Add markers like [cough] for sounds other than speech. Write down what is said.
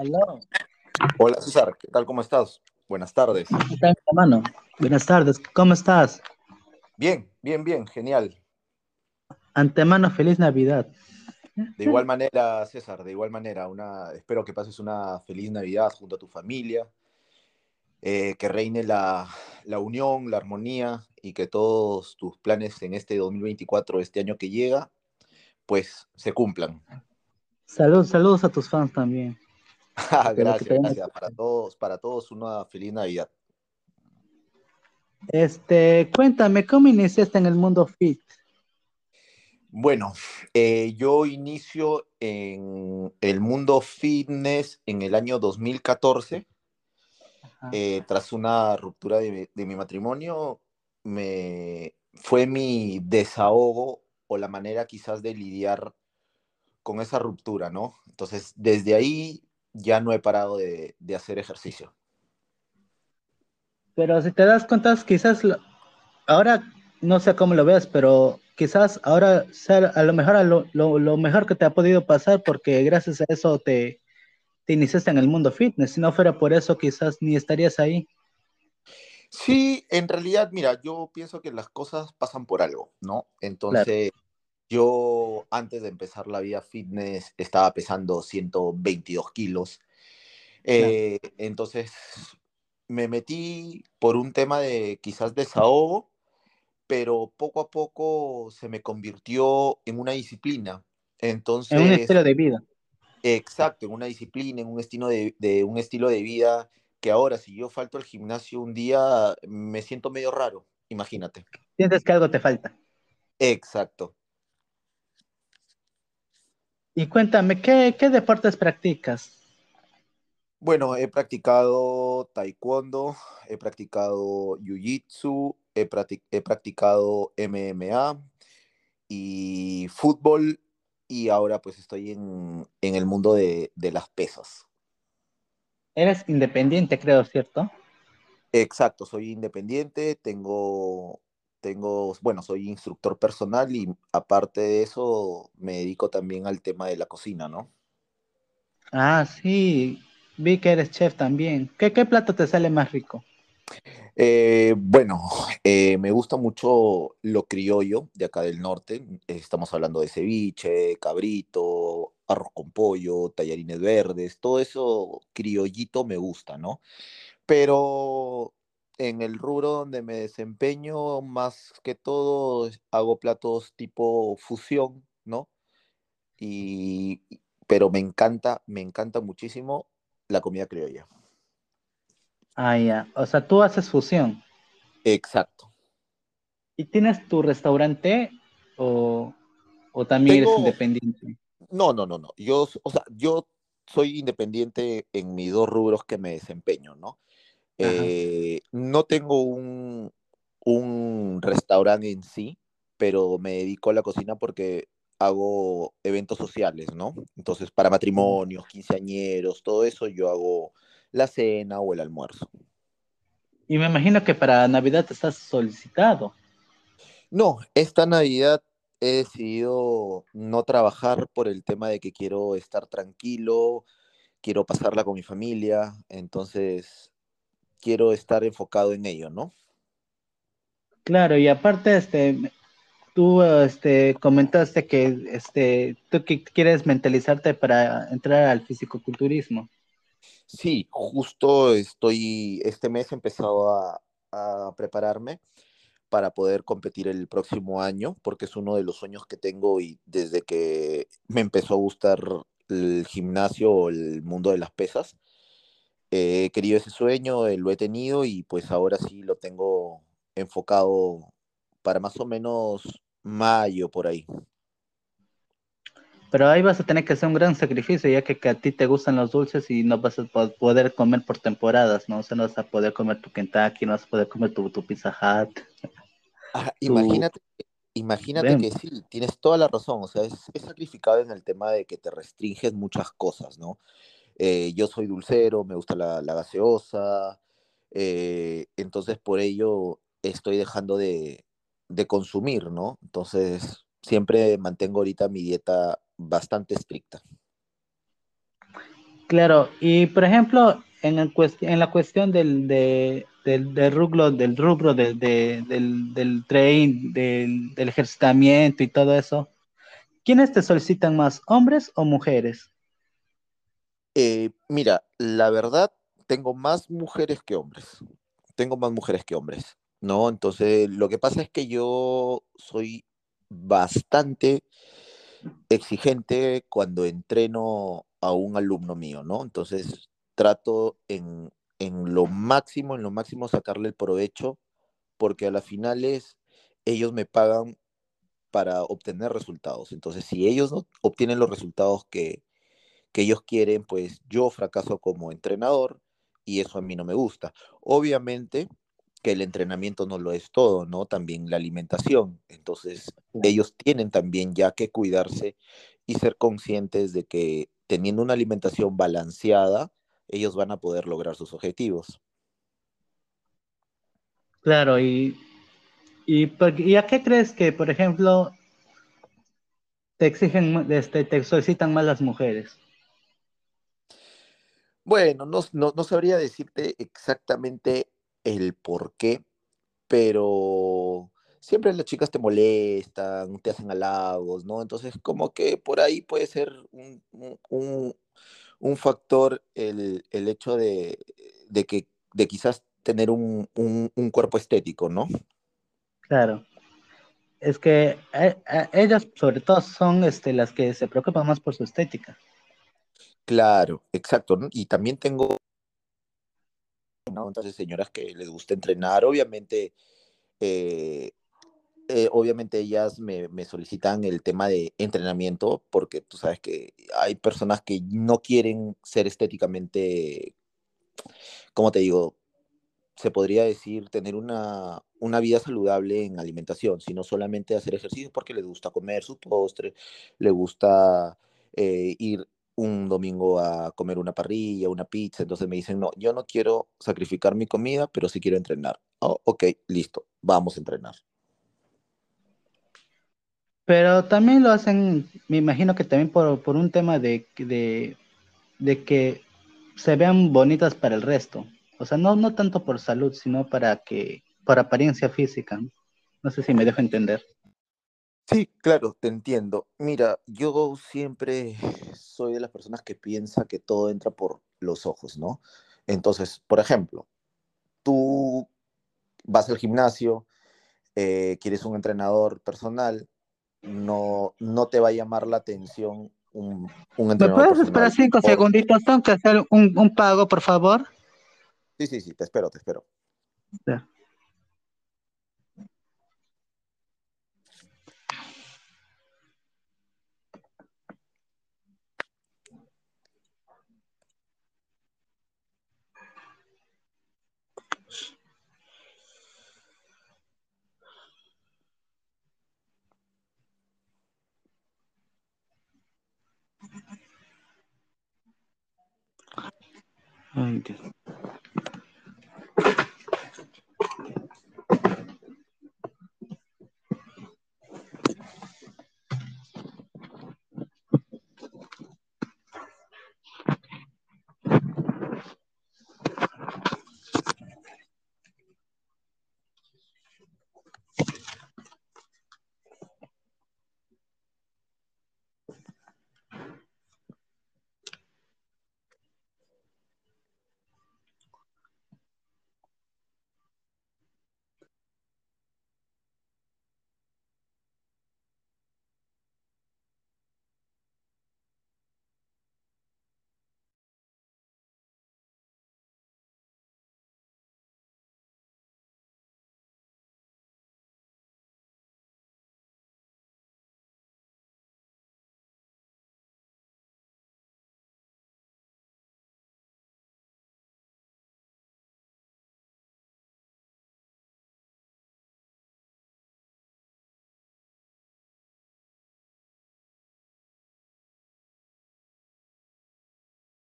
Aló. Hola César, ¿qué tal? ¿Cómo estás? Buenas tardes. ¿Qué tal, hermano? Buenas tardes, ¿cómo estás? Bien, bien, bien, genial. Antemano, feliz Navidad. De igual manera, César, de igual manera, una, espero que pases una feliz Navidad junto a tu familia, eh, que reine la, la unión, la armonía y que todos tus planes en este 2024, este año que llega, pues se cumplan. Saludos, saludos a tus fans también. Ah, Gracias, gracias. Para todos, para todos una feliz Navidad. Este, cuéntame, ¿cómo iniciaste en el mundo fit? Bueno, eh, yo inicio en el mundo fitness en el año 2014. Ajá. eh, tras una ruptura de, de mi matrimonio, me, fue mi desahogo o la manera quizás de lidiar con esa ruptura, ¿no? Entonces, desde ahí ya no he parado de, de hacer ejercicio. Pero si te das cuenta, quizás lo- ahora no sé cómo lo veas, pero quizás ahora sea a lo mejor a lo, lo- lo mejor que te ha podido pasar porque gracias a eso te, te iniciaste en el mundo fitness. Si no fuera por eso, quizás ni estarías ahí. Sí, en realidad, mira, yo pienso que las cosas pasan por algo, ¿no? Entonces, yo antes de empezar la vida fitness estaba pesando 122 kilos. Eh, entonces, me metí por un tema de quizás desahogo, pero poco a poco se me convirtió en una disciplina. Entonces, En un estilo de vida. Exacto, en una disciplina, en un estilo de, de un estilo de vida que ahora si yo falto al gimnasio un día me siento medio raro, imagínate. Sientes que algo te falta. Exacto. Y cuéntame, ¿qué, qué deportes practicas? Bueno, he practicado taekwondo, he practicado jiu-jitsu, he, practi- he practicado MMA y fútbol y ahora pues estoy en, en el mundo de, de las pesas. Eres independiente, creo, ¿cierto? Exacto, soy independiente, tengo, tengo, bueno, soy instructor personal y aparte de eso me dedico también al tema de la cocina, ¿no? Ah, sí, vi que eres chef también. ¿Qué, qué plato te sale más rico? Eh, bueno, [laughs] eh, me gusta mucho lo criollo de acá del norte. Estamos hablando de ceviche, cabrito, arroz con pollo, tallarines verdes, todo eso criollito me gusta, ¿no? Pero en el rubro donde me desempeño, más que todo, hago platos tipo fusión, ¿no? Y, pero me encanta, me encanta muchísimo la comida criolla. Ah, ya. O sea, tú haces fusión. Exacto. ¿Y tienes tu restaurante o, o también eres independiente? no, no, no, no. Yo, o sea, yo soy independiente en mis dos rubros que me desempeño, ¿no? Eh, no tengo un, un restaurante en sí, pero me dedico a la cocina porque hago eventos sociales, ¿no? Entonces, para matrimonios, quinceañeros, todo eso, yo hago la cena o el almuerzo. Y me imagino que para Navidad estás solicitado. No, esta Navidad he decidido no trabajar por el tema de que quiero estar tranquilo, quiero pasarla con mi familia, entonces quiero estar enfocado en ello, ¿no? Claro, y aparte, este, tú, este, comentaste que, este, tú que quieres mentalizarte para entrar al fisicoculturismo. Sí, justo estoy, este mes he empezado a, a prepararme para poder competir el próximo año, porque es uno de los sueños que tengo y desde que me empezó a gustar el gimnasio o el mundo de las pesas, eh, he querido ese sueño, eh, lo he tenido y pues ahora sí lo tengo enfocado para más o menos mayo por ahí. Pero ahí vas a tener que hacer un gran sacrificio, ya que, que a ti te gustan los dulces y no vas a po- poder comer por temporadas, ¿no? O sea, no vas a poder comer tu Kentucky, no vas a poder comer tu, tu Pizza Hut, [laughs] Ah, tu... imagínate, imagínate Ven, que sí, tienes toda la razón, o sea, es, es sacrificado en el tema de que te restringes muchas cosas, ¿no? Eh, yo soy dulcero, me gusta la, la gaseosa, eh, entonces por ello estoy dejando de, de consumir, ¿no? Entonces siempre mantengo ahorita mi dieta bastante estricta. Claro, y por ejemplo, en, en la cuestión del, de, del, del, rubro, del rubro de, de, del, del train, del, del ejercitamiento y todo eso, ¿quiénes te solicitan más, hombres o mujeres? Eh, mira, la verdad, tengo más mujeres que hombres. Tengo más mujeres que hombres, ¿no? Entonces, lo que pasa es que yo soy bastante exigente cuando entreno a un alumno mío, ¿no? Entonces, trato en, en lo máximo, en lo máximo sacarle el provecho, porque a las finales ellos me pagan para obtener resultados. Entonces, si ellos no obtienen los resultados que, que ellos quieren, pues yo fracaso como entrenador y eso a mí no me gusta. Obviamente que el entrenamiento no lo es todo, ¿no? También la alimentación. Entonces, ellos tienen también ya que cuidarse y ser conscientes de que teniendo una alimentación balanceada, ellos van a poder lograr sus objetivos. Claro, y, y, ¿y a qué crees que, por ejemplo, te exigen, este, te solicitan más las mujeres? Bueno, no, no, sabría decirte exactamente el por qué, pero siempre las chicas te molestan, te hacen halagos, ¿no? Entonces, como que por ahí puede ser un, factor el, hecho de, que de quizás tener un, cuerpo estético, ¿no? Claro. Es que eh, eh, ellas, sobre todo, son este, las que se preocupan más por su estética. Claro, exacto. Y también tengo, ¿no? Entonces, señoras que les gusta entrenar, obviamente, eh, eh, obviamente ellas me, solicitan el tema de entrenamiento, porque tú sabes que hay personas que no quieren ser estéticamente, como te digo, se podría decir, tener una, una vida saludable en alimentación, sino solamente hacer ejercicio porque les gusta comer su postre, les gusta eh, ir un domingo a comer una parrilla, una pizza, entonces me dicen, no, yo no quiero sacrificar mi comida, pero sí quiero entrenar. Oh, ok, listo, vamos a entrenar. Pero también lo hacen, me imagino que también por, por un tema de, de, de, que se vean bonitas para el resto. O sea, no, no tanto por salud, sino para que, por apariencia física. No sé si me dejo entender. Sí, claro, te entiendo. Mira, yo siempre soy de las personas que piensa que todo entra por los ojos, ¿no? Entonces, por ejemplo, tú vas al gimnasio, eh, quieres un entrenador personal, no, no te va a llamar la atención un, un entrenador ¿Me puedes esperar cinco segunditos? Tengo que hacer un, un, pago, por favor. Sí, sí, sí, te espero, te espero. ないです